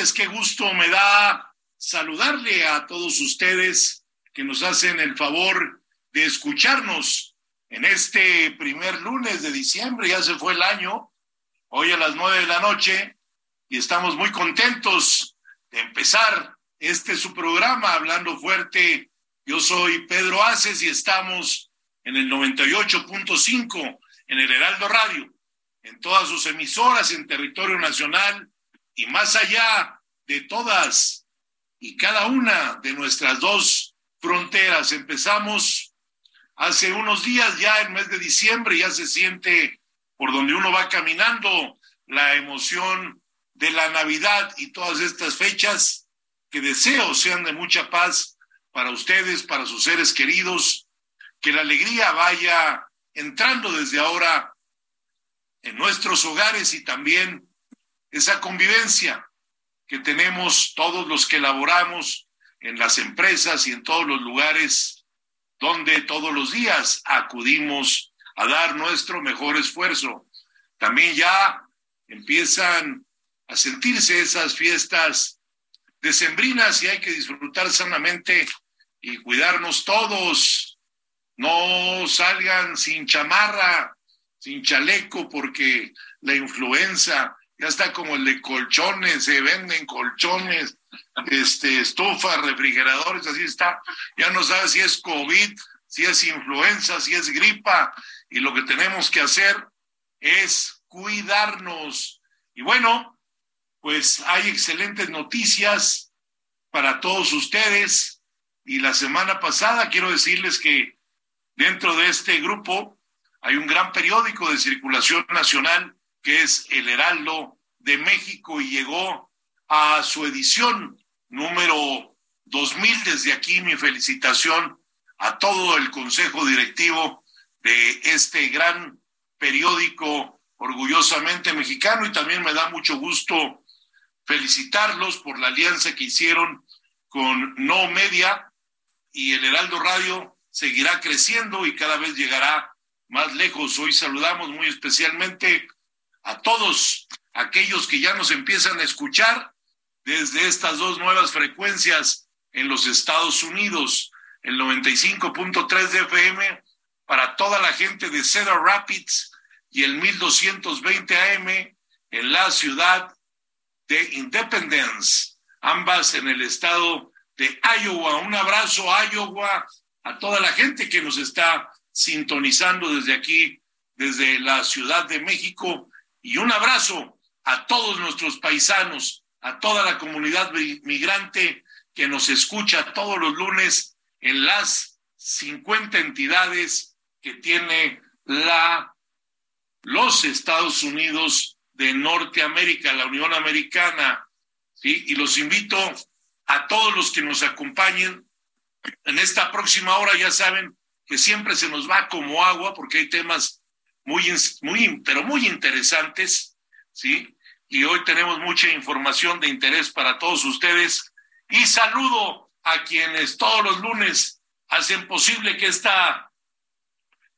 Noches. Qué gusto me da saludarle a todos ustedes que nos hacen el favor de escucharnos en este primer lunes de diciembre. Ya se fue el año, hoy a las nueve de la noche, y estamos muy contentos de empezar este su programa, Hablando Fuerte. Yo soy Pedro Aces y estamos en el 98.5 en el Heraldo Radio en todas sus emisoras en territorio nacional y más allá de todas y cada una de nuestras dos fronteras. Empezamos hace unos días, ya el mes de diciembre, ya se siente por donde uno va caminando la emoción de la Navidad y todas estas fechas que deseo sean de mucha paz para ustedes, para sus seres queridos, que la alegría vaya entrando desde ahora en nuestros hogares y también esa convivencia que tenemos todos los que laboramos en las empresas y en todos los lugares donde todos los días acudimos a dar nuestro mejor esfuerzo. También ya empiezan a sentirse esas fiestas decembrinas y hay que disfrutar sanamente y cuidarnos todos. No salgan sin chamarra, sin chaleco, porque la influenza ya está como el de colchones, se venden colchones, este, estufas, refrigeradores, así está. Ya no sabe si es COVID, si es influenza, si es gripa, y lo que tenemos que hacer es cuidarnos. Y bueno, pues hay excelentes noticias para todos ustedes. Y la semana pasada quiero decirles que dentro de este grupo hay un gran periódico de circulación nacional que es El Heraldo de México y llegó a su edición número 2000. Desde aquí mi felicitación a todo el consejo directivo de este gran periódico orgullosamente mexicano y también me da mucho gusto felicitarlos por la alianza que hicieron con No Media y el Heraldo Radio seguirá creciendo y cada vez llegará más lejos. Hoy saludamos muy especialmente a todos aquellos que ya nos empiezan a escuchar desde estas dos nuevas frecuencias en los Estados Unidos, el 95.3 de FM para toda la gente de Cedar Rapids y el 1220 AM en la ciudad de Independence, ambas en el estado de Iowa. Un abrazo, Iowa, a toda la gente que nos está sintonizando desde aquí, desde la Ciudad de México, y un abrazo a todos nuestros paisanos, a toda la comunidad migrante que nos escucha todos los lunes en las 50 entidades que tiene la los Estados Unidos de Norteamérica, la Unión Americana. Y los invito a todos los que nos acompañen en esta próxima hora, ya saben que siempre se nos va como agua porque hay temas muy, muy, pero muy interesantes, ¿sí? Y hoy tenemos mucha información de interés para todos ustedes. Y saludo a quienes todos los lunes hacen posible que esta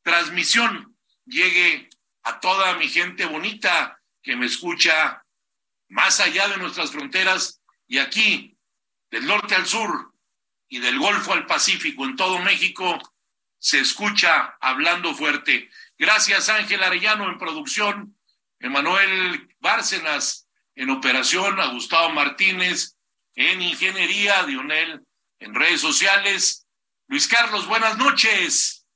transmisión llegue a toda mi gente bonita que me escucha más allá de nuestras fronteras y aquí, del norte al sur y del Golfo al Pacífico, en todo México, se escucha hablando fuerte. Gracias Ángel Arellano en producción, Emanuel Bárcenas en operación, a Gustavo Martínez en ingeniería, Dionel en redes sociales. Luis Carlos, buenas noches.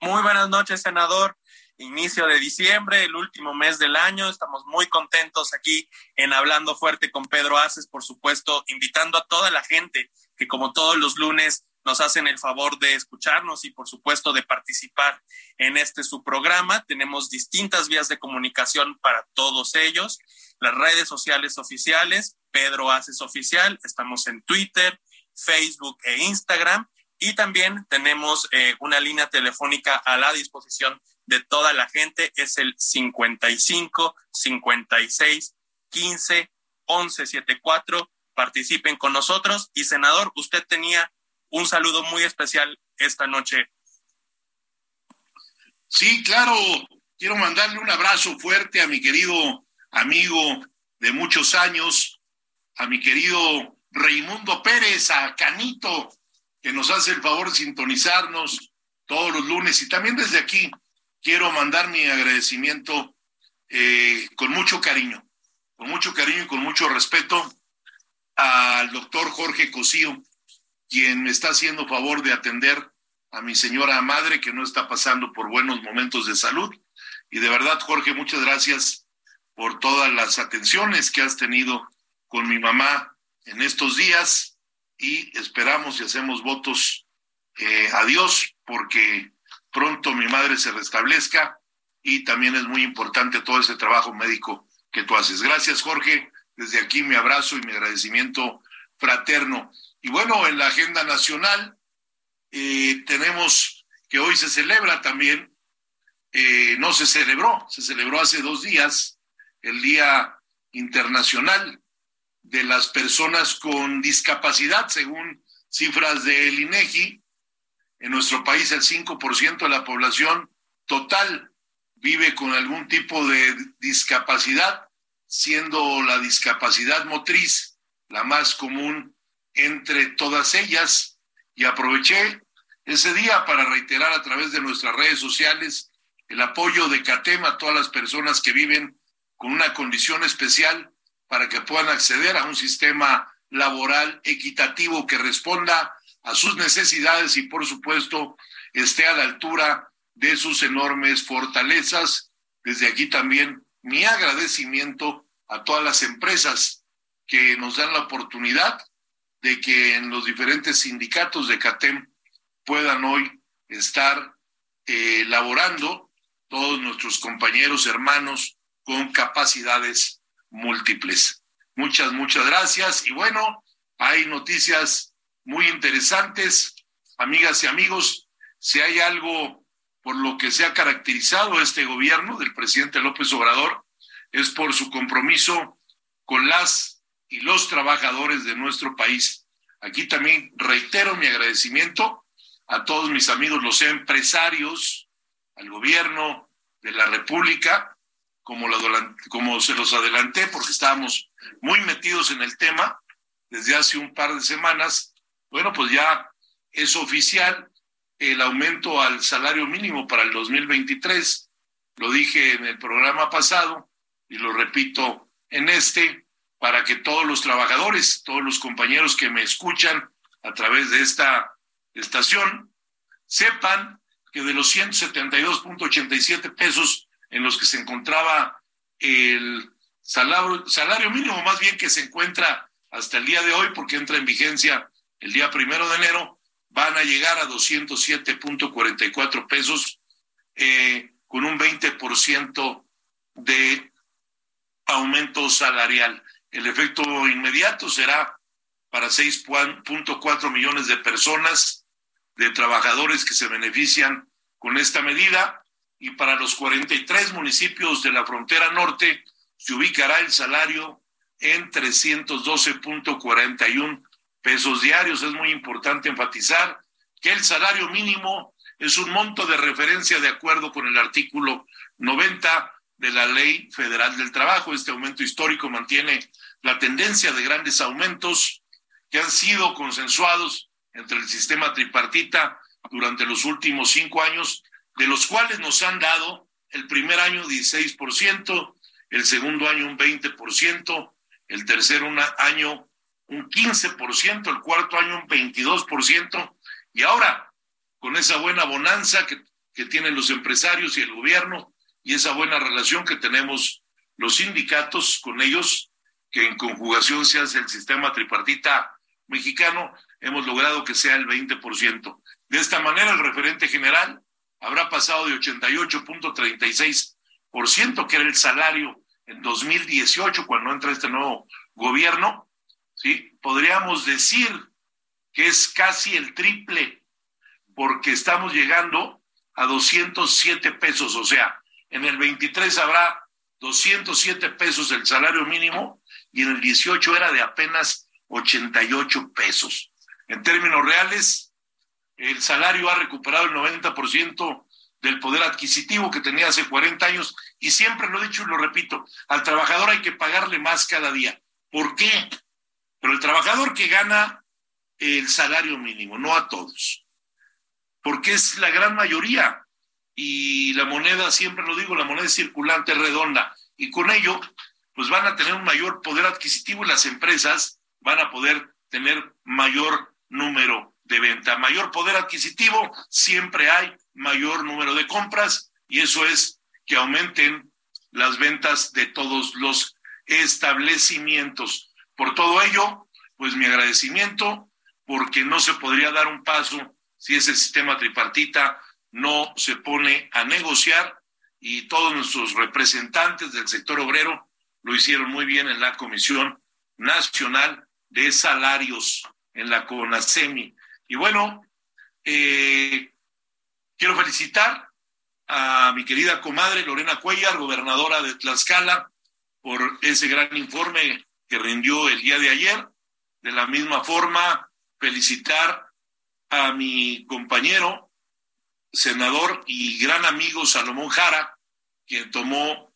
Muy buenas noches, senador inicio de diciembre, el último mes del año. Estamos muy contentos aquí en Hablando Fuerte con Pedro Aces, por supuesto, invitando a toda la gente que como todos los lunes nos hacen el favor de escucharnos y por supuesto de participar en este su programa. Tenemos distintas vías de comunicación para todos ellos. Las redes sociales oficiales, Pedro Aces Oficial, estamos en Twitter, Facebook e Instagram. Y también tenemos eh, una línea telefónica a la disposición de toda la gente es el 55 56 15 11 74. Participen con nosotros. Y senador, usted tenía un saludo muy especial esta noche. Sí, claro. Quiero mandarle un abrazo fuerte a mi querido amigo de muchos años, a mi querido Raimundo Pérez, a Canito, que nos hace el favor de sintonizarnos todos los lunes y también desde aquí quiero mandar mi agradecimiento eh, con mucho cariño, con mucho cariño y con mucho respeto al doctor Jorge Cosío, quien me está haciendo favor de atender a mi señora madre que no está pasando por buenos momentos de salud. Y de verdad, Jorge, muchas gracias por todas las atenciones que has tenido con mi mamá en estos días y esperamos y hacemos votos eh, a Dios porque pronto mi madre se restablezca y también es muy importante todo ese trabajo médico que tú haces. Gracias, Jorge. Desde aquí mi abrazo y mi agradecimiento fraterno. Y bueno, en la agenda nacional eh, tenemos que hoy se celebra también, eh, no se celebró, se celebró hace dos días, el Día Internacional de las Personas con Discapacidad, según cifras del INEGI. En nuestro país el 5% de la población total vive con algún tipo de discapacidad, siendo la discapacidad motriz la más común entre todas ellas. Y aproveché ese día para reiterar a través de nuestras redes sociales el apoyo de CATEM a todas las personas que viven con una condición especial para que puedan acceder a un sistema laboral equitativo que responda a sus necesidades y por supuesto esté a la altura de sus enormes fortalezas. Desde aquí también mi agradecimiento a todas las empresas que nos dan la oportunidad de que en los diferentes sindicatos de CATEM puedan hoy estar eh, laborando todos nuestros compañeros, hermanos con capacidades múltiples. Muchas, muchas gracias. Y bueno, hay noticias muy interesantes. Amigas y amigos, si hay algo por lo que se ha caracterizado este gobierno del presidente López Obrador, es por su compromiso con las y los trabajadores de nuestro país. Aquí también reitero mi agradecimiento a todos mis amigos, los empresarios, al gobierno de la República, como, lo, como se los adelanté, porque estábamos muy metidos en el tema desde hace un par de semanas bueno, pues ya es oficial el aumento al salario mínimo para el 2023. Lo dije en el programa pasado y lo repito en este, para que todos los trabajadores, todos los compañeros que me escuchan a través de esta estación, sepan que de los 172.87 pesos en los que se encontraba el salario, salario mínimo, más bien que se encuentra hasta el día de hoy, porque entra en vigencia el día primero de enero van a llegar a 207.44 pesos eh, con un 20% de aumento salarial. El efecto inmediato será para 6.4 millones de personas, de trabajadores que se benefician con esta medida y para los 43 municipios de la frontera norte se ubicará el salario en 312.41 pesos diarios. Es muy importante enfatizar que el salario mínimo es un monto de referencia de acuerdo con el artículo 90 de la Ley Federal del Trabajo. Este aumento histórico mantiene la tendencia de grandes aumentos que han sido consensuados entre el sistema tripartita durante los últimos cinco años, de los cuales nos han dado el primer año 16%, el segundo año un 20%, el tercer año un 15%, el cuarto año un 22%, y ahora, con esa buena bonanza que, que tienen los empresarios y el gobierno, y esa buena relación que tenemos los sindicatos con ellos, que en conjugación se hace el sistema tripartita mexicano, hemos logrado que sea el 20%. De esta manera, el referente general habrá pasado de 88.36%, que era el salario en 2018, cuando entra este nuevo gobierno, ¿sí? Podríamos decir que es casi el triple, porque estamos llegando a 207 pesos, o sea, en el 23 habrá 207 pesos el salario mínimo y en el 18 era de apenas 88 pesos. En términos reales, el salario ha recuperado el 90% del poder adquisitivo que tenía hace 40 años y siempre lo he dicho y lo repito, al trabajador hay que pagarle más cada día. ¿Por qué? Pero el trabajador que gana el salario mínimo, no a todos, porque es la gran mayoría y la moneda, siempre lo digo, la moneda es circulante, redonda y con ello pues van a tener un mayor poder adquisitivo y las empresas van a poder tener mayor número de venta. Mayor poder adquisitivo, siempre hay mayor número de compras y eso es que aumenten las ventas de todos los establecimientos. Por todo ello, pues mi agradecimiento, porque no se podría dar un paso si ese sistema tripartita no se pone a negociar y todos nuestros representantes del sector obrero lo hicieron muy bien en la Comisión Nacional de Salarios, en la CONASEMI. Y bueno, eh, quiero felicitar a mi querida comadre Lorena Cuellar, gobernadora de Tlaxcala, por ese gran informe que rindió el día de ayer. De la misma forma, felicitar a mi compañero, senador y gran amigo Salomón Jara, quien tomó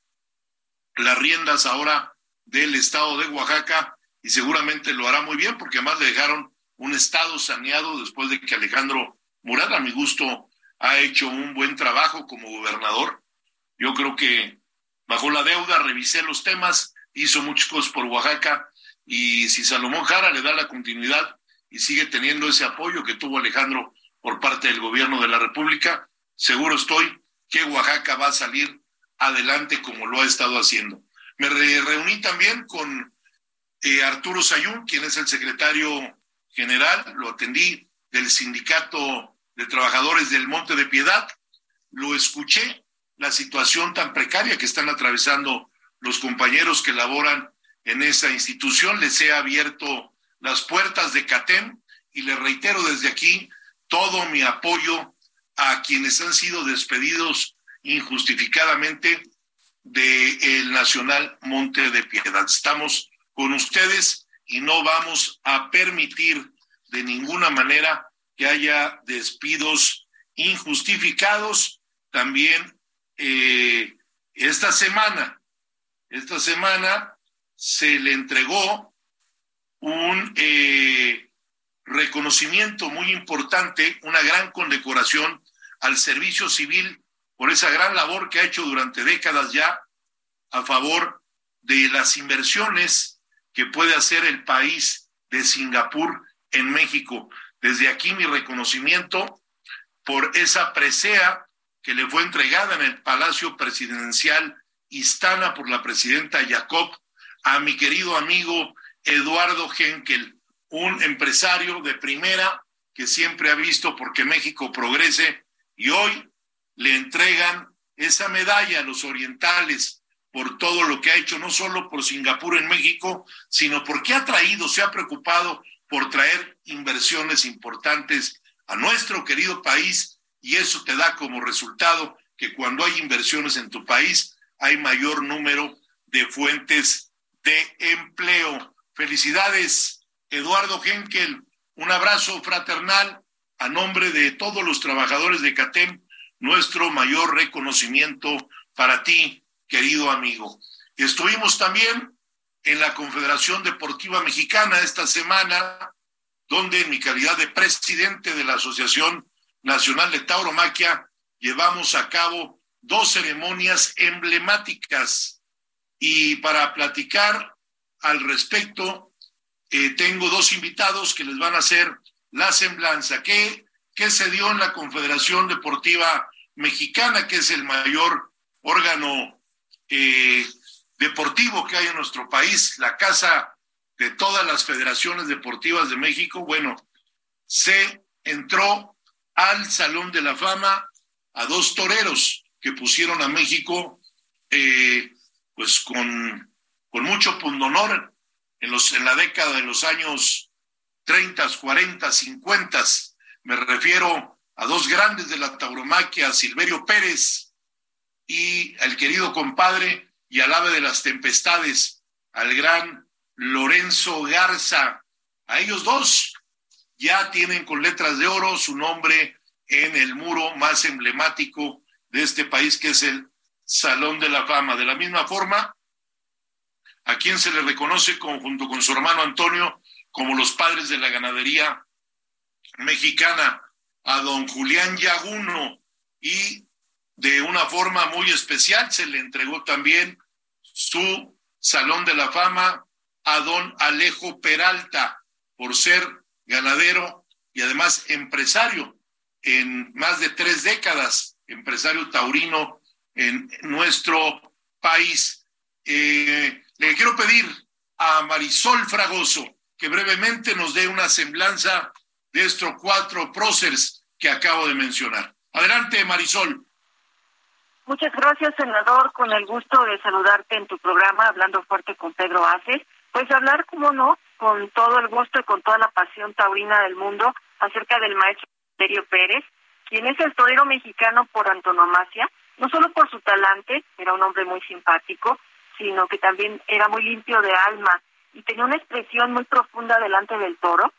las riendas ahora del estado de Oaxaca y seguramente lo hará muy bien porque además le dejaron un estado saneado después de que Alejandro Murat, a mi gusto, ha hecho un buen trabajo como gobernador. Yo creo que bajó la deuda, revisé los temas, hizo muchas cosas por Oaxaca y si Salomón Jara le da la continuidad y sigue teniendo ese apoyo que tuvo Alejandro por parte del gobierno de la República, seguro estoy que Oaxaca va a salir adelante como lo ha estado haciendo. Me reuní también con eh, Arturo Sayún, quien es el secretario general, lo atendí del sindicato de trabajadores del Monte de Piedad, lo escuché la situación tan precaria que están atravesando los compañeros que laboran en esa institución. Les he abierto las puertas de CATEM y les reitero desde aquí todo mi apoyo a quienes han sido despedidos injustificadamente del el Nacional Monte de Piedad. Estamos con ustedes y no vamos a permitir de ninguna manera que haya despidos injustificados. También eh, esta semana, esta semana se le entregó un eh, reconocimiento muy importante, una gran condecoración al servicio civil por esa gran labor que ha hecho durante décadas ya a favor de las inversiones que puede hacer el país de Singapur en México. Desde aquí mi reconocimiento por esa presea que le fue entregada en el Palacio Presidencial Istana por la presidenta Jacob a mi querido amigo Eduardo Henkel, un empresario de primera que siempre ha visto porque México progrese y hoy le entregan esa medalla a los orientales por todo lo que ha hecho, no solo por Singapur en México, sino porque ha traído, se ha preocupado por traer inversiones importantes a nuestro querido país y eso te da como resultado que cuando hay inversiones en tu país hay mayor número de fuentes de empleo. Felicidades, Eduardo Henkel. Un abrazo fraternal a nombre de todos los trabajadores de CATEM, nuestro mayor reconocimiento para ti, querido amigo. Estuvimos también en la Confederación Deportiva Mexicana esta semana, donde en mi calidad de presidente de la Asociación Nacional de Tauromaquia llevamos a cabo dos ceremonias emblemáticas. Y para platicar al respecto, eh, tengo dos invitados que les van a hacer la semblanza. ¿Qué, ¿Qué se dio en la Confederación Deportiva Mexicana, que es el mayor órgano eh, deportivo que hay en nuestro país, la casa de todas las federaciones deportivas de México? Bueno, se entró al Salón de la Fama a dos toreros que pusieron a México eh, pues con, con mucho pundonor en, los, en la década de los años 30, 40, 50. Me refiero a dos grandes de la tauromaquia, Silverio Pérez y al querido compadre y al ave de las tempestades, al gran Lorenzo Garza. A ellos dos ya tienen con letras de oro su nombre en el muro más emblemático de este país, que es el Salón de la Fama. De la misma forma, a quien se le reconoce junto con su hermano Antonio como los padres de la ganadería mexicana, a don Julián Yaguno, y de una forma muy especial se le entregó también su Salón de la Fama a don Alejo Peralta por ser ganadero y además empresario en más de tres décadas, empresario taurino en nuestro país. Eh, le quiero pedir a Marisol Fragoso que brevemente nos dé una semblanza de estos cuatro próceres que acabo de mencionar. Adelante, Marisol. Muchas gracias, senador. Con el gusto de saludarte en tu programa, hablando fuerte con Pedro Aces. Pues hablar, como no, con todo el gusto y con toda la pasión taurina del mundo acerca del maestro Sergio Pérez, quien es el torero mexicano por antonomasia, no solo por su talante, era un hombre muy simpático, sino que también era muy limpio de alma y tenía una expresión muy profunda delante del toro.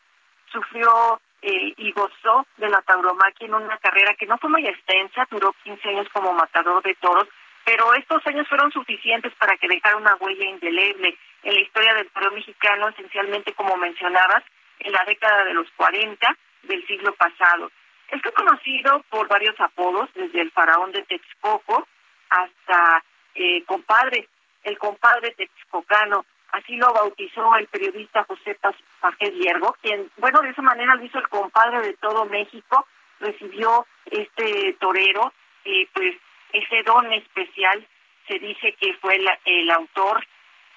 Sufrió eh, y gozó de la tauromaquia en una carrera que no fue muy extensa, duró 15 años como matador de toros, pero estos años fueron suficientes para que dejara una huella indeleble en la historia del toro mexicano, esencialmente como mencionabas, en la década de los 40 del siglo pasado. Es conocido por varios apodos, desde el faraón de Texcoco hasta eh, compadre, el compadre texcocano, así lo bautizó el periodista José Pajés Hierro, quien, bueno, de esa manera lo hizo el compadre de todo México, recibió este torero, eh, pues ese don especial se dice que fue el, el autor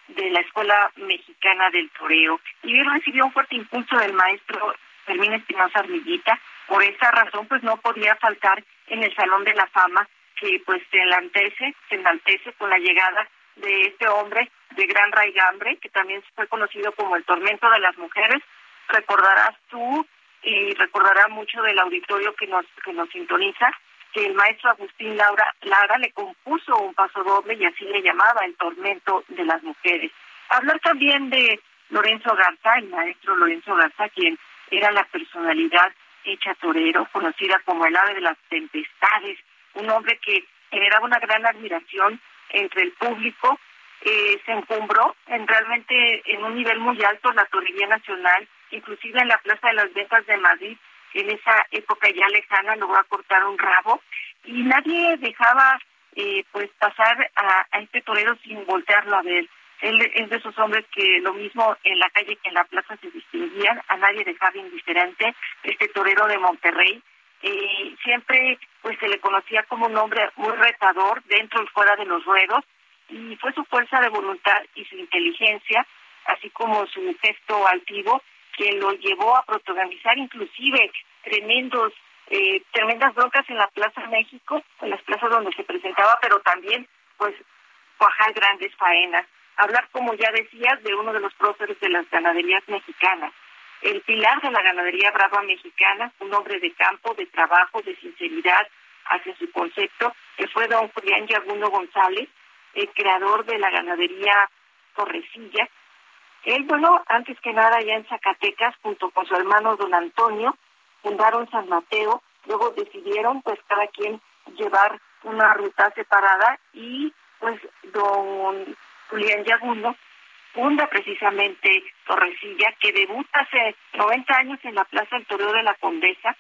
de la Escuela Mexicana del Toreo y él recibió un fuerte impulso del maestro Fermín Espinosa Armillita. Por esa razón, pues no podía faltar en el Salón de la Fama que pues se enaltece, se enaltece con la llegada de este hombre de gran raigambre, que también fue conocido como el tormento de las mujeres. Recordarás tú y recordará mucho del auditorio que nos, que nos sintoniza que el maestro Agustín Laura Lara le compuso un paso doble y así le llamaba el tormento de las mujeres. Hablar también de Lorenzo Garza, el maestro Lorenzo Garza, quien era la personalidad hecha torero, conocida como el ave de las tempestades, un hombre que generaba una gran admiración entre el público, eh, se encumbró en realmente en un nivel muy alto la torería nacional, inclusive en la Plaza de las Ventas de Madrid, en esa época ya lejana logró acortar un rabo y nadie dejaba eh, pues pasar a, a este torero sin voltearlo a ver. Él es de esos hombres que lo mismo en la calle que en la plaza se distinguían, a nadie dejaba indiferente, este torero de Monterrey. Eh, siempre pues se le conocía como un hombre muy retador dentro y fuera de los ruedos y fue su fuerza de voluntad y su inteligencia, así como su gesto altivo, que lo llevó a protagonizar inclusive tremendos eh, tremendas broncas en la Plaza México, en las plazas donde se presentaba, pero también pues cuajar grandes faenas hablar, como ya decías, de uno de los próceres de las ganaderías mexicanas. El pilar de la ganadería brava mexicana, un hombre de campo, de trabajo, de sinceridad hacia su concepto, que fue don Julián Yaguno González, el creador de la ganadería Torrecilla. Él, bueno, antes que nada, ya en Zacatecas, junto con su hermano don Antonio, fundaron San Mateo, luego decidieron pues cada quien llevar una ruta separada y pues don Julián Yaguno funda precisamente Torrecilla, que debuta hace 90 años en la Plaza del Toreo de la Condesa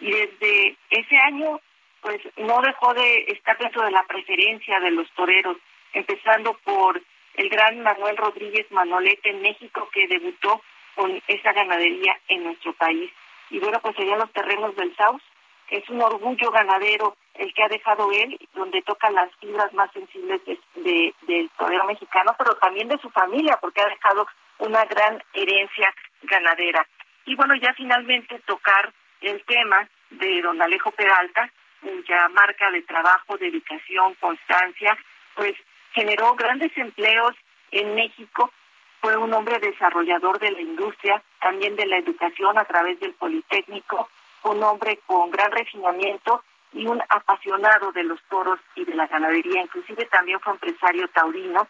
y desde ese año pues no dejó de estar dentro de la preferencia de los toreros, empezando por el gran Manuel Rodríguez Manolete en México que debutó con esa ganadería en nuestro país. Y bueno, pues allá los terrenos del Saus, es un orgullo ganadero el que ha dejado él, donde toca las fibras más sensibles de, del torero mexicano, pero también de su familia, porque ha dejado una gran herencia ganadera. Y bueno, ya finalmente tocar el tema de don Alejo Peralta, cuya marca de trabajo, dedicación, constancia, pues generó grandes empleos en México, fue un hombre desarrollador de la industria, también de la educación a través del Politécnico, un hombre con gran refinamiento y un apasionado de los toros y de la ganadería, inclusive también fue empresario taurino.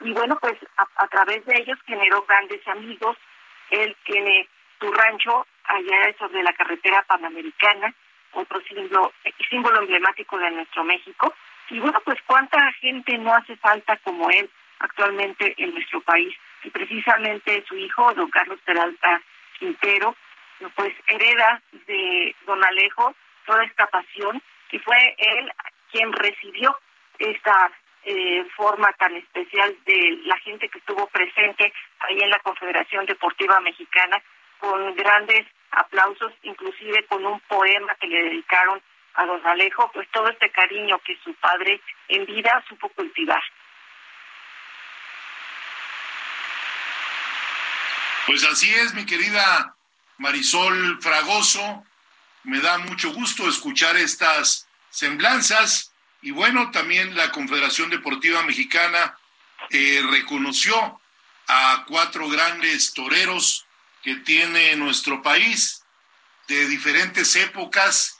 Y bueno, pues a, través de ellos generó grandes amigos. Él tiene su rancho allá sobre la carretera panamericana, otro símbolo, símbolo emblemático de nuestro México. Y bueno, pues cuánta gente no hace falta como él actualmente en nuestro país. Y precisamente su hijo, don Carlos Peralta Quintero, pues hereda de don Alejo toda esta pasión y fue él quien recibió esta eh, forma tan especial de la gente que estuvo presente ahí en la Confederación Deportiva Mexicana con grandes aplausos, inclusive con un poema que le dedicaron a don Alejo, pues todo este cariño que su padre en vida supo cultivar. Pues así es, mi querida Marisol Fragoso. Me da mucho gusto escuchar estas semblanzas y bueno, también la Confederación Deportiva Mexicana eh, reconoció a cuatro grandes toreros que tiene nuestro país de diferentes épocas.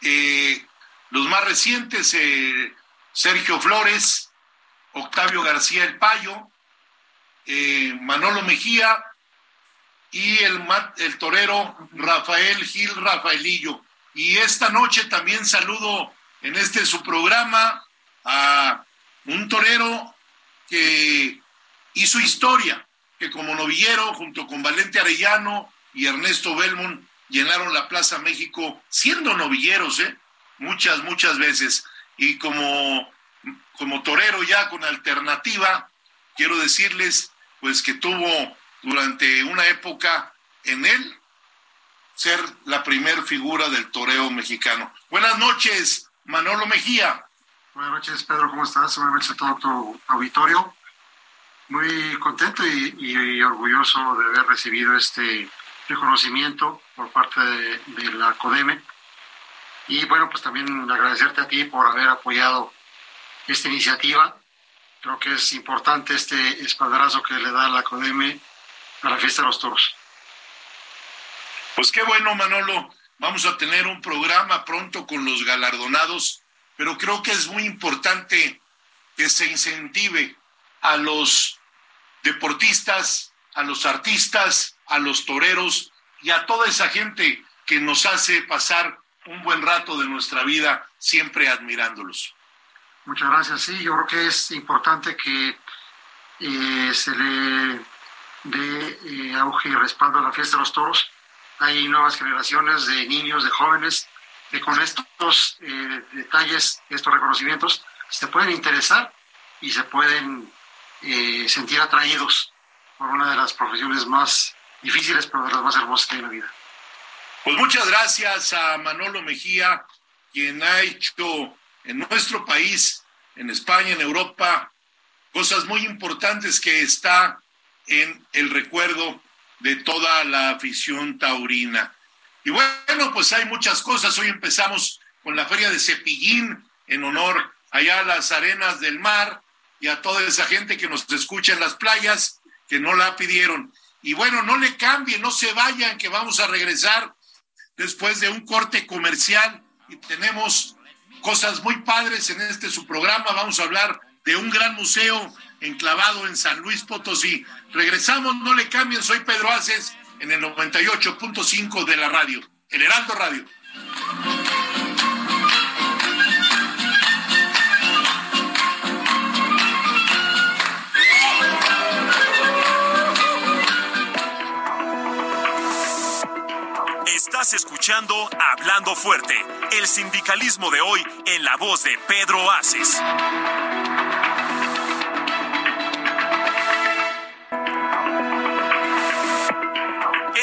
Eh, los más recientes, eh, Sergio Flores, Octavio García El Payo, Manolo Mejía y el, torero Rafael Gil Rafaelillo. Y esta noche también saludo en este su programa a un torero que hizo historia, que como novillero, junto con Valente Arellano y Ernesto Belmont, llenaron la Plaza México siendo novilleros, ¿eh? muchas, muchas veces. Y como, como torero ya con alternativa, quiero decirles pues que tuvo durante una época en él ser la primer figura del toreo mexicano. Buenas noches, Manolo Mejía. Buenas noches, Pedro, ¿cómo estás? Buenas noches a todo tu auditorio. Muy contento y, orgulloso de haber recibido este reconocimiento por parte de, de, la CODEME. Y bueno, pues también agradecerte a ti por haber apoyado esta iniciativa. Creo que es importante este espaldarazo que le da la CODEME a la fiesta de los toros. Pues qué bueno, Manolo. Vamos a tener un programa pronto con los galardonados, pero creo que es muy importante que se incentive a los deportistas, a los artistas, a los toreros y a toda esa gente que nos hace pasar un buen rato de nuestra vida siempre admirándolos. Muchas gracias. Sí, yo creo que es importante que eh, se le de eh, auge y respaldo a la fiesta de los toros. Hay nuevas generaciones de niños, de jóvenes, que con estos eh, detalles, estos reconocimientos, se pueden interesar y se pueden eh, sentir atraídos por una de las profesiones más difíciles, pero de las más hermosas que hay en la vida. Pues muchas gracias a Manolo Mejía, quien ha hecho en nuestro país, en España, en Europa, cosas muy importantes que está en el recuerdo de toda la afición taurina. Y bueno, pues hay muchas cosas. Hoy empezamos con la feria de Cepillín en honor allá a las arenas del mar y a toda esa gente que nos escucha en las playas que no la pidieron. Y bueno, no le cambien, no se vayan, que vamos a regresar después de un corte comercial y tenemos cosas muy padres en este su programa. Vamos a hablar de un gran museo enclavado en San Luis Potosí. Regresamos, no le cambien, soy Pedro Aces en el 98.5 de la radio. El Heraldo Radio. Estás escuchando Hablando Fuerte, el sindicalismo de hoy en la voz de Pedro Aces.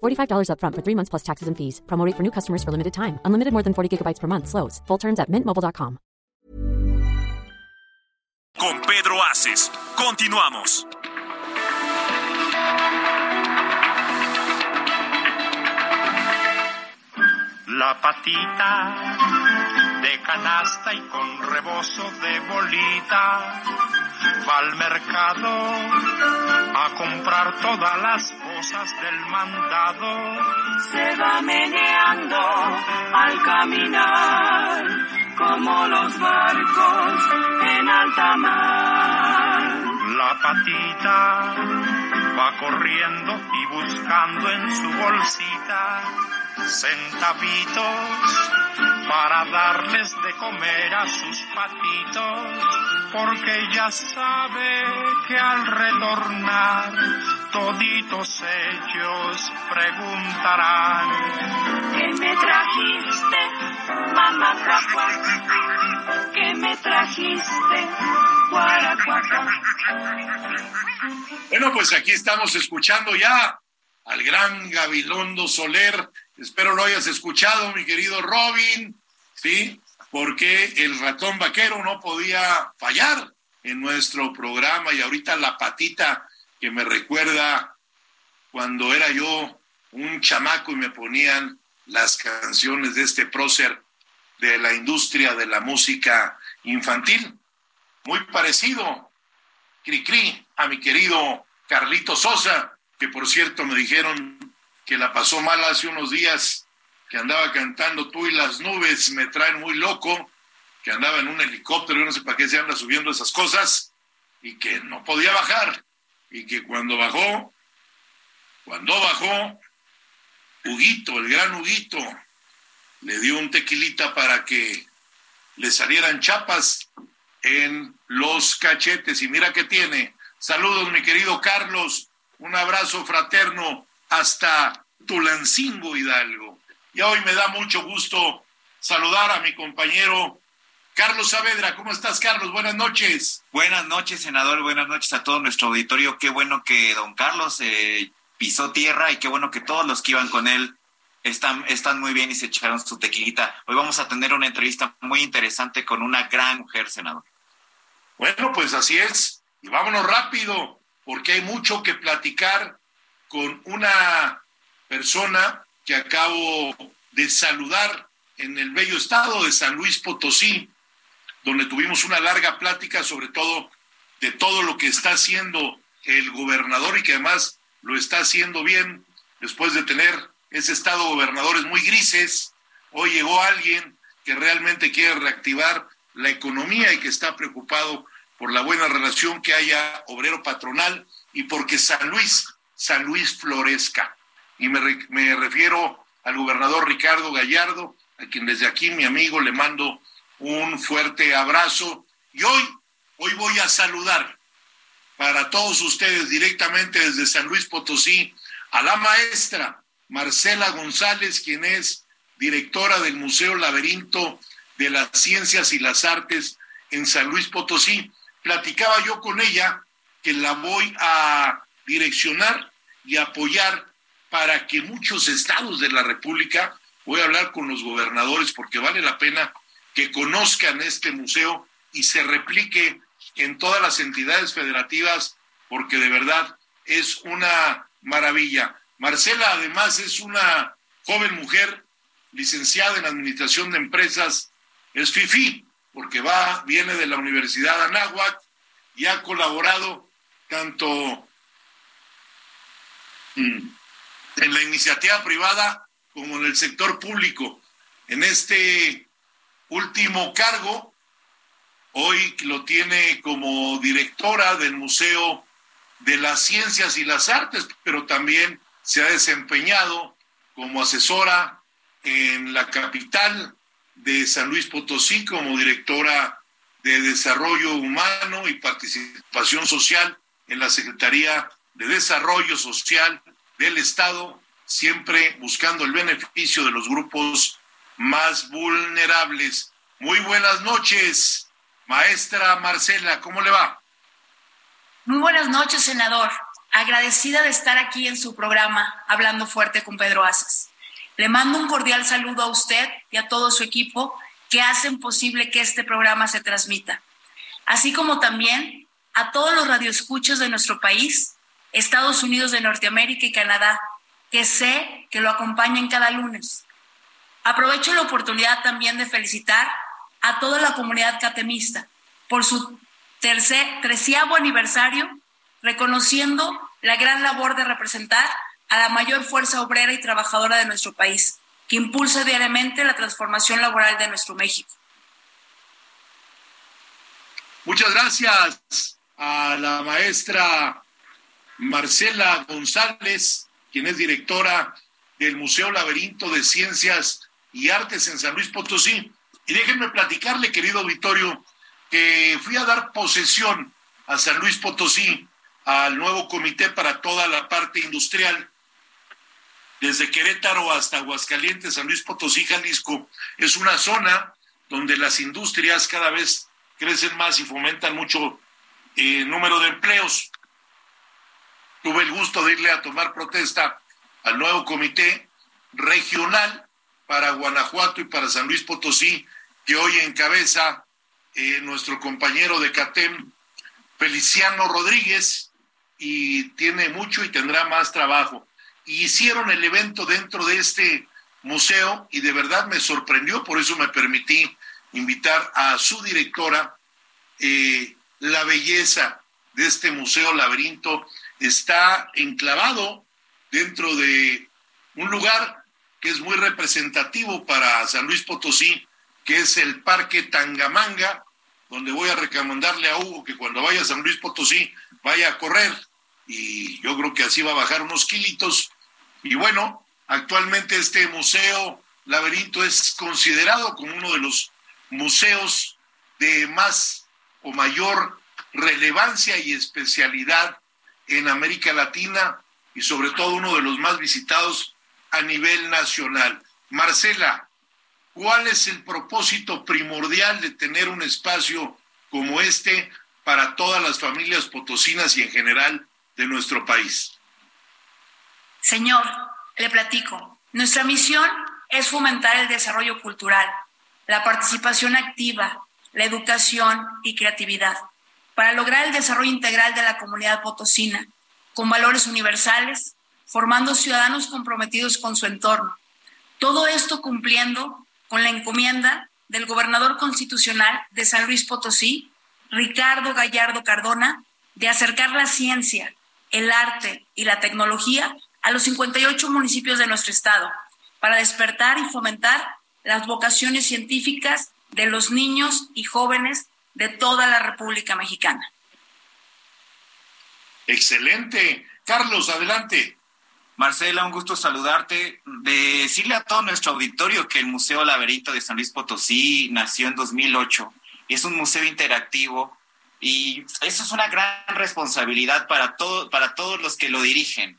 $45 upfront for three months plus taxes and fees. Promote rate for new customers for limited time. Unlimited more than 40 gigabytes per month. Slows. Full terms at mintmobile.com. Con Pedro Aces. Continuamos. La patita de canasta y con rebozo de bolita va al mercado a comprar todas las cosas del mandado. Se va meneando al caminar como los barcos en alta mar. La patita va corriendo y buscando en su bolsita centavitos para darles de comer a sus patitos, porque ya sabe que al retornar toditos ellos preguntarán ¿Qué me trajiste, mamá papá? ¿Qué me trajiste, guaracuaca? Bueno, pues aquí estamos escuchando ya al gran Gabilondo Soler. Espero lo hayas escuchado, mi querido Robin, ¿sí? Porque el ratón vaquero no podía fallar en nuestro programa y ahorita la patita que me recuerda cuando era yo un chamaco y me ponían las canciones de este prócer de la industria de la música infantil. Muy parecido, Cricri, a mi querido Carlito Sosa, que por cierto me dijeron que la pasó mal hace unos días, que andaba cantando tú y las nubes me traen muy loco, que andaba en un helicóptero, yo no sé para qué se anda subiendo esas cosas, y que no podía bajar, y que cuando bajó, cuando bajó, Huguito, el gran Huguito, le dio un tequilita para que le salieran chapas en los cachetes, y mira que tiene. Saludos, mi querido Carlos, un abrazo fraterno hasta Tulancingo Hidalgo. Y hoy me da mucho gusto saludar a mi compañero Carlos Saavedra. ¿Cómo estás, Carlos? Buenas noches. Buenas noches, senador. Buenas noches a todo nuestro auditorio. Qué bueno que don Carlos eh, pisó tierra y qué bueno que todos los que iban con él están, están muy bien y se echaron su tequilita. Hoy vamos a tener una entrevista muy interesante con una gran mujer, senador. Bueno, pues así es. Y vámonos rápido, porque hay mucho que platicar con una persona que acabo de saludar en el bello estado de San Luis Potosí, donde tuvimos una larga plática sobre todo de todo lo que está haciendo el gobernador y que además lo está haciendo bien después de tener ese estado gobernadores muy grises. Hoy llegó alguien que realmente quiere reactivar la economía y que está preocupado por la buena relación que haya obrero patronal y porque San Luis, San Luis florezca. Y me, re, me refiero al gobernador Ricardo Gallardo, a quien desde aquí mi amigo le mando un fuerte abrazo. Y hoy, hoy voy a saludar para todos ustedes directamente desde San Luis Potosí a la maestra Marcela González, quien es directora del Museo Laberinto de las Ciencias y las Artes en San Luis Potosí. Platicaba yo con ella que la voy a direccionar y apoyar para que muchos estados de la República, voy a hablar con los gobernadores porque vale la pena que conozcan este museo y se replique en todas las entidades federativas porque de verdad es una maravilla. Marcela además es una joven mujer licenciada en Administración de Empresas, es FIFI, porque va, viene de la Universidad Anáhuac y ha colaborado tanto mm, en la iniciativa privada como en el sector público. En este último cargo, hoy lo tiene como directora del Museo de las Ciencias y las Artes, pero también se ha desempeñado como asesora en la capital de San Luis Potosí, como directora de Desarrollo Humano y Participación Social en la Secretaría de Desarrollo Social del Estado, siempre buscando el beneficio de los grupos más vulnerables. Muy buenas noches, maestra Marcela, ¿cómo le va? Muy buenas noches, senador. Agradecida de estar aquí en su programa, Hablando Fuerte con Pedro Aces. Le mando un cordial saludo a usted y a todo su equipo que hacen posible que este programa se transmita, así como también a todos los radioescuchos de nuestro país, Estados Unidos de Norteamérica y Canadá, que sé que lo acompañan cada lunes. Aprovecho la oportunidad también de felicitar a toda la comunidad catemista por su tercer, treceavo aniversario, reconociendo la gran labor de representar a la mayor fuerza obrera y trabajadora de nuestro país, que impulsa diariamente la transformación laboral de nuestro México. Muchas gracias a la maestra Marcela González, quien es directora del Museo Laberinto de Ciencias y Artes en San Luis Potosí. Y déjenme platicarle, querido auditorio, que fui a dar posesión a San Luis Potosí, al nuevo comité para toda la parte industrial, desde Querétaro hasta Aguascalientes, San Luis Potosí, Jalisco, es una zona donde las industrias cada vez crecen más y fomentan mucho el eh, número de empleos. Tuve el gusto de irle a tomar protesta al nuevo comité regional para Guanajuato y para San Luis Potosí, que hoy encabeza eh, nuestro compañero de CATEM, Feliciano Rodríguez, y tiene mucho y tendrá más trabajo. Y hicieron el evento dentro de este museo y de verdad me sorprendió, por eso me permití invitar a su directora. Eh, la belleza de este museo laberinto está enclavado dentro de un lugar que es muy representativo para San Luis Potosí, que es el Parque Tangamanga, donde voy a recomendarle a Hugo que cuando vaya a San Luis Potosí vaya a correr y yo creo que así va a bajar unos kilitos. Y bueno, actualmente este museo laberinto es considerado como uno de los museos de más o mayor relevancia y especialidad en América Latina y sobre todo uno de los más visitados a nivel nacional. Marcela, ¿Cuál es el propósito primordial de tener un espacio como este para todas las familias potosinas y en general de nuestro país? Señor, le platico. Nuestra misión es fomentar el desarrollo cultural, la participación activa, la educación y creatividad, para lograr el desarrollo integral de la comunidad potosina, con valores universales, formando ciudadanos comprometidos con su entorno. Todo esto cumpliendo con la encomienda del gobernador constitucional de San Luis Potosí, Ricardo Gallardo Cardona, de acercar la ciencia, el arte y la tecnología a los 58 municipios de nuestro estado, para despertar y fomentar las vocaciones científicas de los niños y jóvenes de toda la República Mexicana. Excelente. Carlos, adelante. Marcela, un gusto saludarte. De decirle a todo nuestro auditorio que el Museo Laberinto de San Luis Potosí nació en 2008. Es un museo interactivo y eso es una gran responsabilidad para, todo, para todos los que lo dirigen.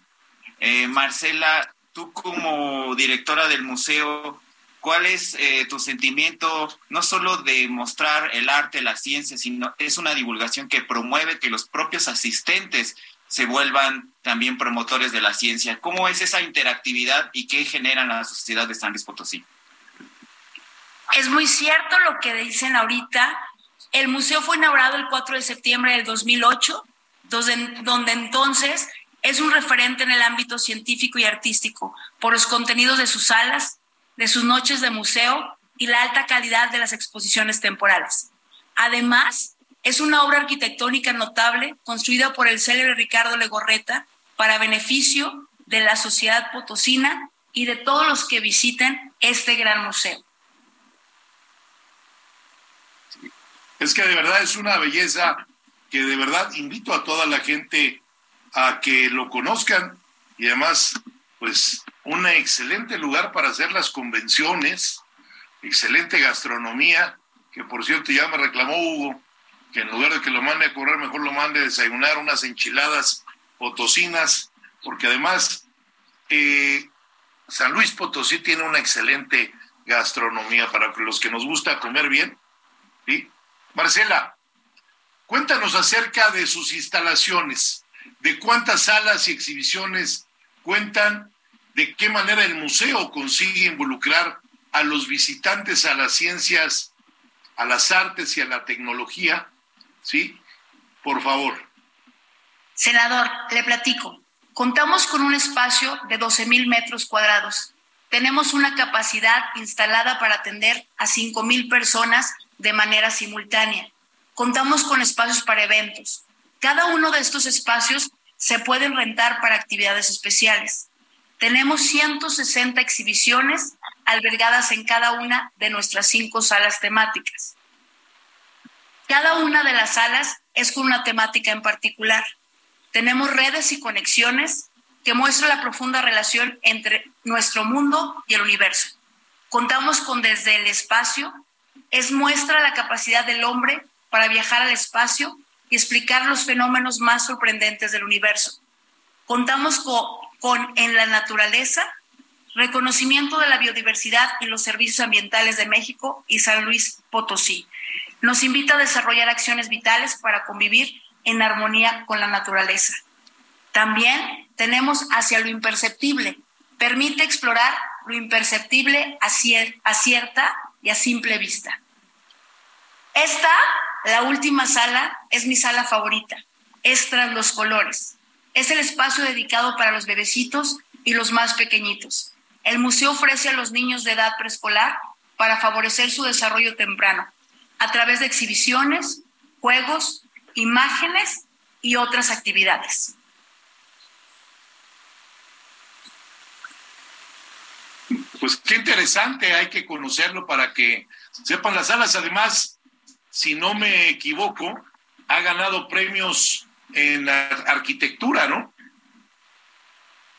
Eh, Marcela, tú como directora del museo, ¿cuál es eh, tu sentimiento no solo de mostrar el arte, la ciencia, sino es una divulgación que promueve que los propios asistentes se vuelvan también promotores de la ciencia. ¿Cómo es esa interactividad y qué generan la sociedad de San Luis Potosí? Es muy cierto lo que dicen ahorita. El museo fue inaugurado el 4 de septiembre del 2008, donde, donde entonces es un referente en el ámbito científico y artístico por los contenidos de sus salas, de sus noches de museo y la alta calidad de las exposiciones temporales. Además, es una obra arquitectónica notable construida por el célebre Ricardo Legorreta para beneficio de la sociedad potosina y de todos los que visiten este gran museo. Es que de verdad es una belleza que de verdad invito a toda la gente a que lo conozcan y además, pues, un excelente lugar para hacer las convenciones, excelente gastronomía, que por cierto ya me reclamó Hugo, que en lugar de que lo mande a correr, mejor lo mande a desayunar unas enchiladas potosinas, porque además eh, San Luis Potosí tiene una excelente gastronomía para los que nos gusta comer bien. ¿sí? Marcela, cuéntanos acerca de sus instalaciones, de cuántas salas y exhibiciones cuentan, de qué manera el museo consigue involucrar a los visitantes a las ciencias, a las artes y a la tecnología. ¿Sí? Por favor. Senador, le platico. Contamos con un espacio de 12 mil metros cuadrados. Tenemos una capacidad instalada para atender a 5 mil personas de manera simultánea. Contamos con espacios para eventos. Cada uno de estos espacios se pueden rentar para actividades especiales. Tenemos 160 exhibiciones albergadas en cada una de nuestras cinco salas temáticas. Cada una de las salas es con una temática en particular. Tenemos redes y conexiones que muestran la profunda relación entre nuestro mundo y el universo. Contamos con desde el espacio, es muestra la capacidad del hombre para viajar al espacio y explicar los fenómenos más sorprendentes del universo. Contamos con, con en la naturaleza, reconocimiento de la biodiversidad y los servicios ambientales de México y San Luis Potosí. Nos invita a desarrollar acciones vitales para convivir en armonía con la naturaleza. También tenemos hacia lo imperceptible. Permite explorar lo imperceptible a, cierta y a simple vista. Esta, la última sala, es mi sala favorita. Es tras los colores. Es el espacio dedicado para los bebecitos y los más pequeñitos. El museo ofrece a los niños de edad preescolar para favorecer su desarrollo temprano, a través de exhibiciones, juegos, imágenes y otras actividades. Pues qué interesante, hay que conocerlo para que sepan las salas. Además, si no me equivoco, ha ganado premios en arquitectura, ¿no?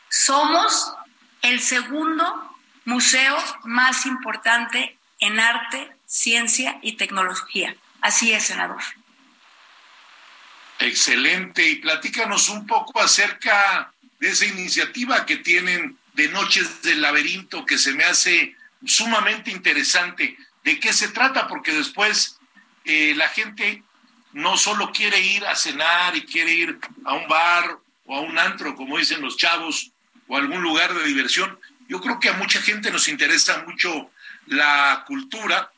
Somos el segundo museo más importante en arte, ciencia y tecnología. Así es, senador. Excelente. Y platícanos un poco acerca de esa iniciativa que tienen de Noches del Laberinto, que se me hace sumamente interesante. ¿De qué se trata? Porque después eh, la gente no solo quiere ir a cenar y quiere ir a un bar o a un antro, como dicen los chavos, o a algún lugar de diversión. Yo creo que a mucha gente nos interesa mucho la cultura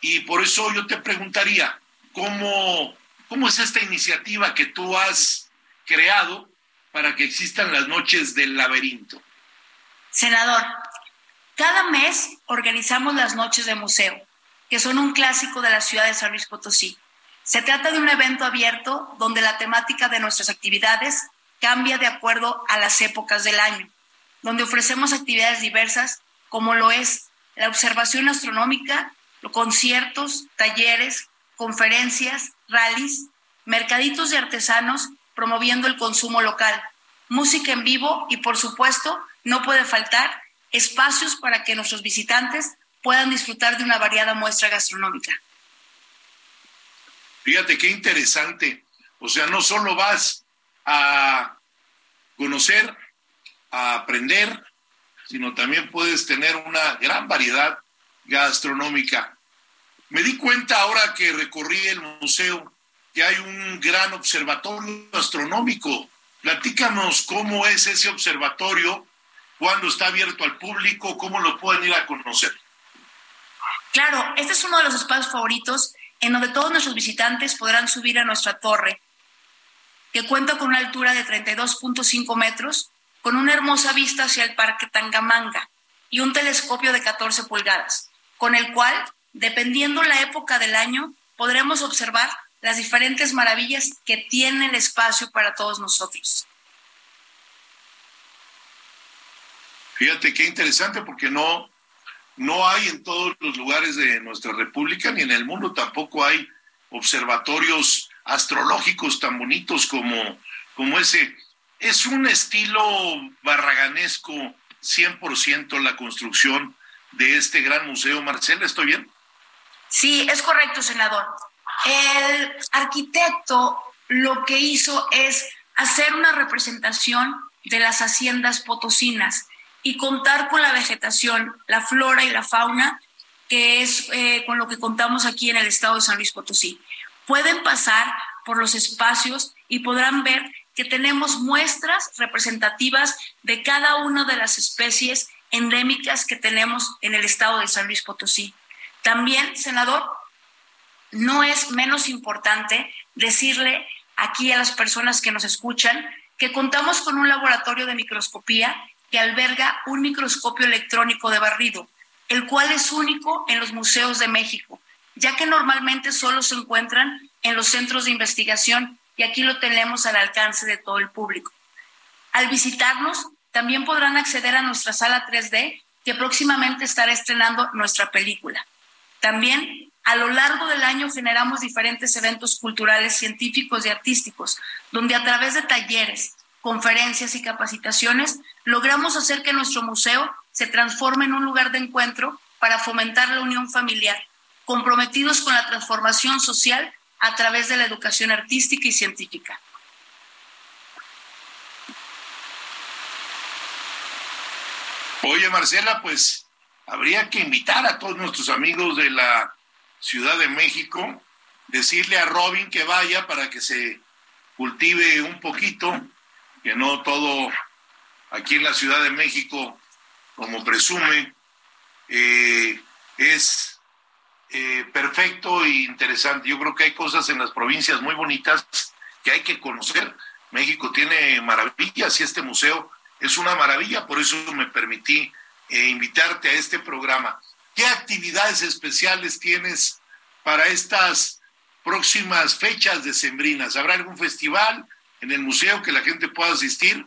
y por eso yo te preguntaría, ¿cómo ¿Cómo es esta iniciativa que tú has creado para que existan las noches del laberinto? Senador, cada mes organizamos las noches de museo, que son un clásico de la ciudad de San Luis Potosí. Se trata de un evento abierto donde la temática de nuestras actividades cambia de acuerdo a las épocas del año, donde ofrecemos actividades diversas como lo es la observación astronómica, conciertos, talleres, conferencias, rallies, mercaditos de artesanos promoviendo el consumo local, música en vivo y, por supuesto, no puede faltar espacios para que nuestros visitantes puedan disfrutar de una variada muestra gastronómica. Fíjate qué interesante. O sea, no solo vas a conocer, a aprender, sino también puedes tener una gran variedad gastronómica. Me di cuenta ahora que recorrí el museo que hay un gran observatorio astronómico. Platícanos cómo es ese observatorio, cuándo está abierto al público, cómo lo pueden ir a conocer. Claro, este es uno de los espacios favoritos en donde todos nuestros visitantes podrán subir a nuestra torre, que cuenta con una altura de 32.5 metros, con una hermosa vista hacia el Parque Tangamanga y un telescopio de 14 pulgadas, con el cual, dependiendo la época del año, podremos observar las diferentes maravillas que tiene el espacio para todos nosotros. Fíjate qué interesante porque no, no hay en todos los lugares de nuestra república ni en el mundo tampoco hay observatorios astrológicos tan bonitos como, como ese. Es un estilo barraganesco 100% la construcción de este gran museo. Marcela, ¿estoy bien? Sí, es correcto, senador. El arquitecto lo que hizo es hacer una representación de las haciendas potosinas y contar con la vegetación, la flora y la fauna, que es eh, con lo que contamos aquí en el estado de San Luis Potosí. Pueden pasar por los espacios y podrán ver que tenemos muestras representativas de cada una de las especies endémicas que tenemos en el estado de San Luis Potosí. También, senador, no es menos importante decirle aquí a las personas que nos escuchan que contamos con un laboratorio de microscopía que alberga un microscopio electrónico de barrido, el cual es único en los museos de México, ya que normalmente solo se encuentran en los centros de investigación y aquí lo tenemos al alcance de todo el público. Al visitarnos, también podrán acceder a nuestra sala 3D, que próximamente estará estrenando nuestra película. También, a lo largo del año generamos diferentes eventos culturales, científicos y artísticos, donde a través de talleres, conferencias y capacitaciones, logramos hacer que nuestro museo se transforme en un lugar de encuentro para fomentar la unión familiar, comprometidos con la transformación social a través de la educación artística y científica. Oye, Marcela, pues habría que invitar a todos nuestros amigos de la Ciudad de México, decirle a Robin que vaya para que se cultive un poquito que no todo aquí en la Ciudad de México, como presume, eh, es eh, perfecto e interesante. Yo creo que hay cosas en las provincias muy bonitas que hay que conocer. México tiene maravillas y este museo es una maravilla, por eso me permití eh, invitarte a este programa. ¿Qué actividades especiales tienes para estas próximas fechas decembrinas? ¿Habrá algún festival? En el museo que la gente pueda asistir?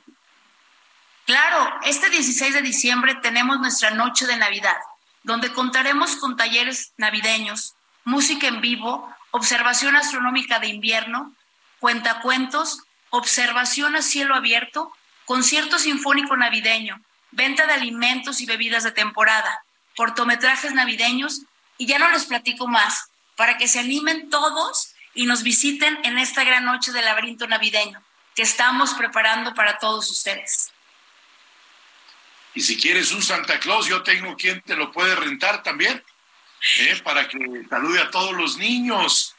Claro, este 16 de diciembre tenemos nuestra noche de Navidad, donde contaremos con talleres navideños, música en vivo, observación astronómica de invierno, cuentacuentos, observación a cielo abierto, concierto sinfónico navideño, venta de alimentos y bebidas de temporada, cortometrajes navideños y ya no les platico más, para que se animen todos y nos visiten en esta gran noche del laberinto navideño que estamos preparando para todos ustedes. Y si quieres un Santa Claus, yo tengo quien te lo puede rentar también, ¿eh? para que salude a todos los niños.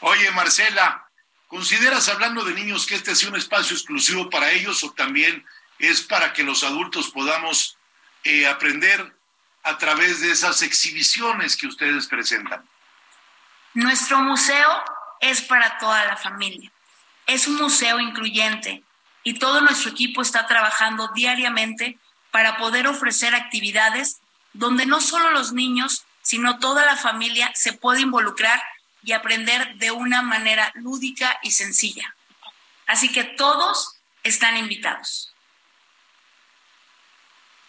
Oye, Marcela, ¿consideras hablando de niños que este sea un espacio exclusivo para ellos o también es para que los adultos podamos eh, aprender a través de esas exhibiciones que ustedes presentan? Nuestro museo es para toda la familia. Es un museo incluyente y todo nuestro equipo está trabajando diariamente para poder ofrecer actividades donde no solo los niños, sino toda la familia se puede involucrar y aprender de una manera lúdica y sencilla. Así que todos están invitados.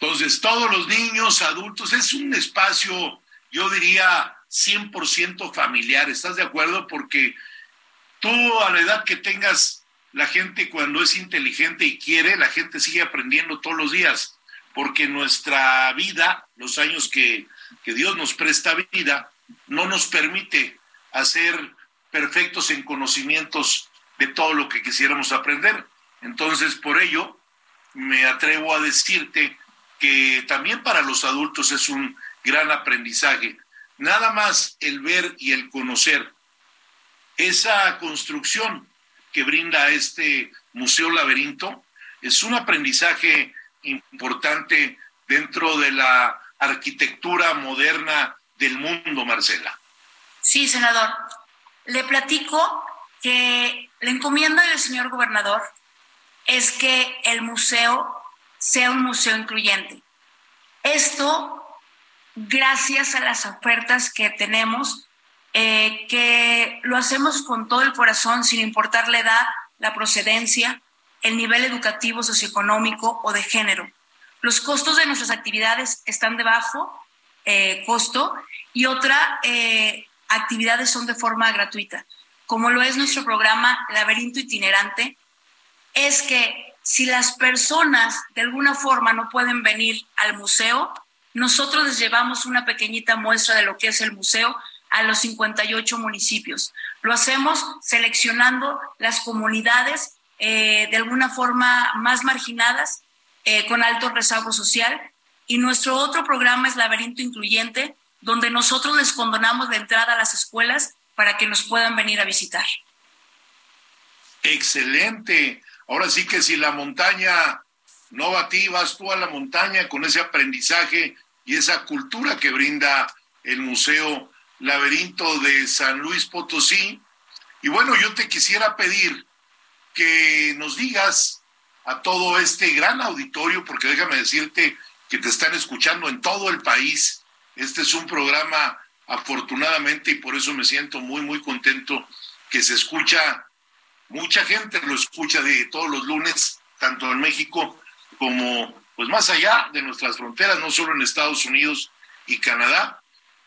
Entonces, todos los niños, adultos, es un espacio, yo diría, 100% familiar. ¿Estás de acuerdo? Porque Tú a la edad que tengas, la gente cuando es inteligente y quiere, la gente sigue aprendiendo todos los días, porque nuestra vida, los años que, que Dios nos presta vida, no nos permite hacer perfectos en conocimientos de todo lo que quisiéramos aprender. Entonces, por ello, me atrevo a decirte que también para los adultos es un gran aprendizaje. Nada más el ver y el conocer esa construcción que brinda este Museo Laberinto es un aprendizaje importante dentro de la arquitectura moderna del mundo, Marcela. Sí, senador. Le platico que la encomienda del señor gobernador es que el museo sea un museo incluyente. Esto gracias a las ofertas que tenemos, eh, que lo hacemos con todo el corazón, sin importar la edad, la procedencia, el nivel educativo, socioeconómico o de género. Los costos de nuestras actividades están de bajo eh, costo y otras eh, actividades son de forma gratuita, como lo es nuestro programa Laberinto Itinerante, es que si las personas de alguna forma no pueden venir al museo, nosotros les llevamos una pequeñita muestra de lo que es el museo a los 58 municipios. Lo hacemos seleccionando las comunidades eh, de alguna forma más marginadas, eh, con alto rezago social. Y nuestro otro programa es Laberinto Incluyente, donde nosotros les condonamos la entrada a las escuelas para que nos puedan venir a visitar. Excelente. Ahora sí que si la montaña no va a ti, vas tú a la montaña con ese aprendizaje y esa cultura que brinda el Museo Laberinto de San Luis Potosí. Y bueno, yo te quisiera pedir que nos digas a todo este gran auditorio, porque déjame decirte que te están escuchando en todo el país. Este es un programa afortunadamente y por eso me siento muy, muy contento que se escucha, mucha gente lo escucha de todos los lunes, tanto en México como pues más allá de nuestras fronteras, no solo en Estados Unidos y Canadá,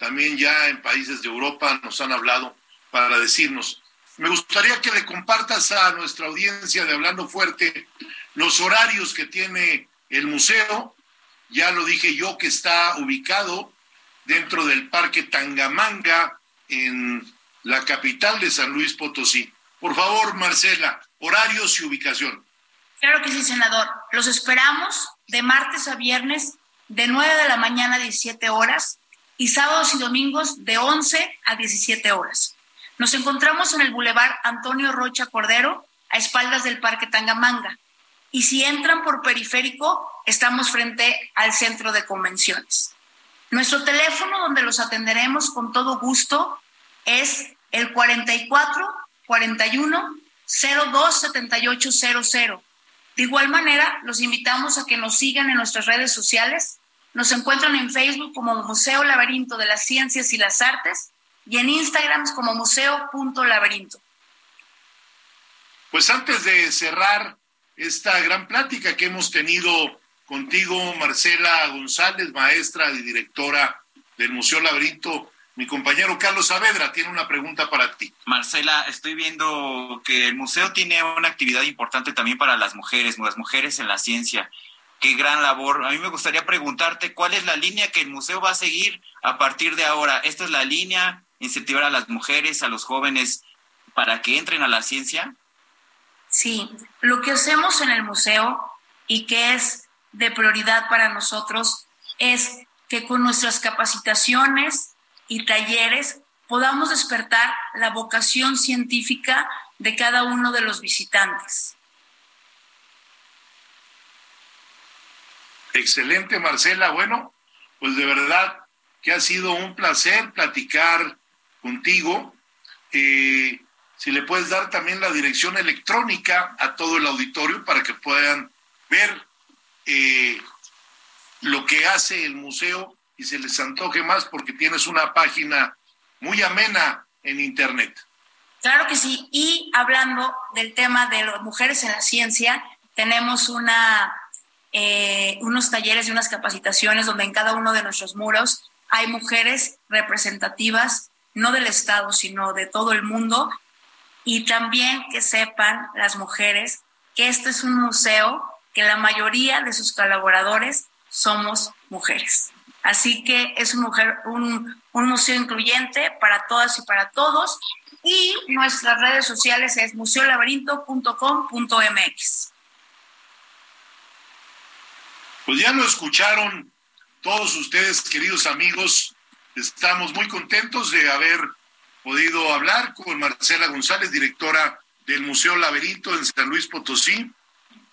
también ya en países de Europa nos han hablado para decirnos. Me gustaría que le compartas a nuestra audiencia de Hablando Fuerte los horarios que tiene el museo. Ya lo dije yo que está ubicado dentro del Parque Tangamanga en la capital de San Luis Potosí. Por favor, Marcela, horarios y ubicación. Claro que sí, senador. Los esperamos de martes a viernes de 9 de la mañana a 17 horas y sábados y domingos de 11 a 17 horas. Nos encontramos en el Boulevard Antonio Rocha Cordero, a espaldas del Parque Tangamanga. Y si entran por periférico, estamos frente al centro de convenciones. Nuestro teléfono donde los atenderemos con todo gusto es el 44 41 02 7800. De igual manera, los invitamos a que nos sigan en nuestras redes sociales. Nos encuentran en Facebook como Museo Laberinto de las Ciencias y las Artes y en Instagram como museo.laberinto. Pues antes de cerrar esta gran plática que hemos tenido contigo, Marcela González, maestra y directora del Museo Laberinto, mi compañero Carlos Saavedra tiene una pregunta para ti. Marcela, estoy viendo que el museo tiene una actividad importante también para las mujeres, las mujeres en la ciencia. Qué gran labor. A mí me gustaría preguntarte cuál es la línea que el museo va a seguir a partir de ahora. ¿Esta es la línea, incentivar a las mujeres, a los jóvenes para que entren a la ciencia? Sí, lo que hacemos en el museo y que es de prioridad para nosotros es que con nuestras capacitaciones, y talleres podamos despertar la vocación científica de cada uno de los visitantes. Excelente, Marcela. Bueno, pues de verdad que ha sido un placer platicar contigo. Eh, si le puedes dar también la dirección electrónica a todo el auditorio para que puedan ver eh, lo que hace el museo y se les antoje más porque tienes una página muy amena en Internet. Claro que sí. Y hablando del tema de las mujeres en la ciencia, tenemos una, eh, unos talleres y unas capacitaciones donde en cada uno de nuestros muros hay mujeres representativas, no del Estado, sino de todo el mundo. Y también que sepan las mujeres que este es un museo que la mayoría de sus colaboradores somos mujeres. Así que es un, mujer, un, museo incluyente para todas y para todos. Y nuestras redes sociales es museolaberinto.com.mx. Pues ya lo escucharon todos ustedes, queridos amigos. Estamos muy contentos de haber podido hablar con Marcela González, directora del Museo Laberinto en San Luis Potosí.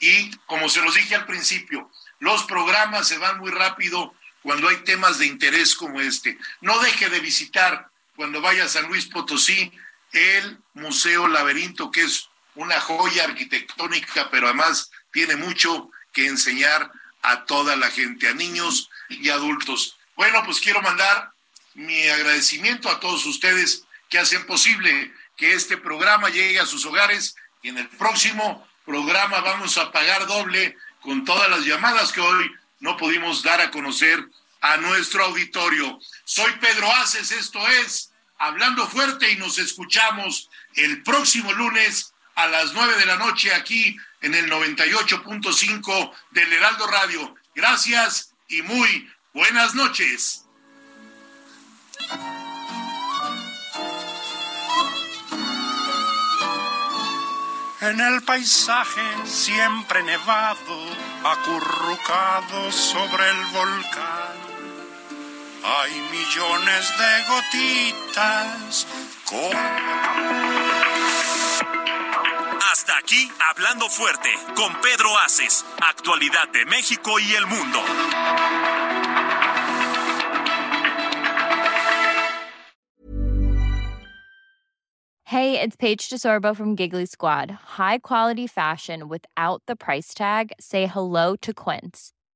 Y como se los dije al principio, los programas se van muy rápido cuando hay temas de interés como este. No deje de visitar cuando vaya a San Luis Potosí el Museo Laberinto, que es una joya arquitectónica, pero además tiene mucho que enseñar a toda la gente, a niños y adultos. Bueno, pues quiero mandar mi agradecimiento a todos ustedes que hacen posible que este programa llegue a sus hogares y en el próximo programa vamos a pagar doble con todas las llamadas que hoy no pudimos dar a conocer a nuestro auditorio. Soy Pedro Aces, esto es Hablando Fuerte y nos escuchamos el próximo lunes a las nueve de la noche aquí en el 98.5 del Heraldo Radio. Gracias y muy buenas noches. En el paisaje siempre nevado, acurrucado sobre el volcán, hay millones de gotitas. Hasta aquí, hablando fuerte, con Pedro Aces, actualidad de México y el mundo. Hey, it's Paige DeSorbo from Giggly Squad. High quality fashion without the price tag. Say hello to Quince.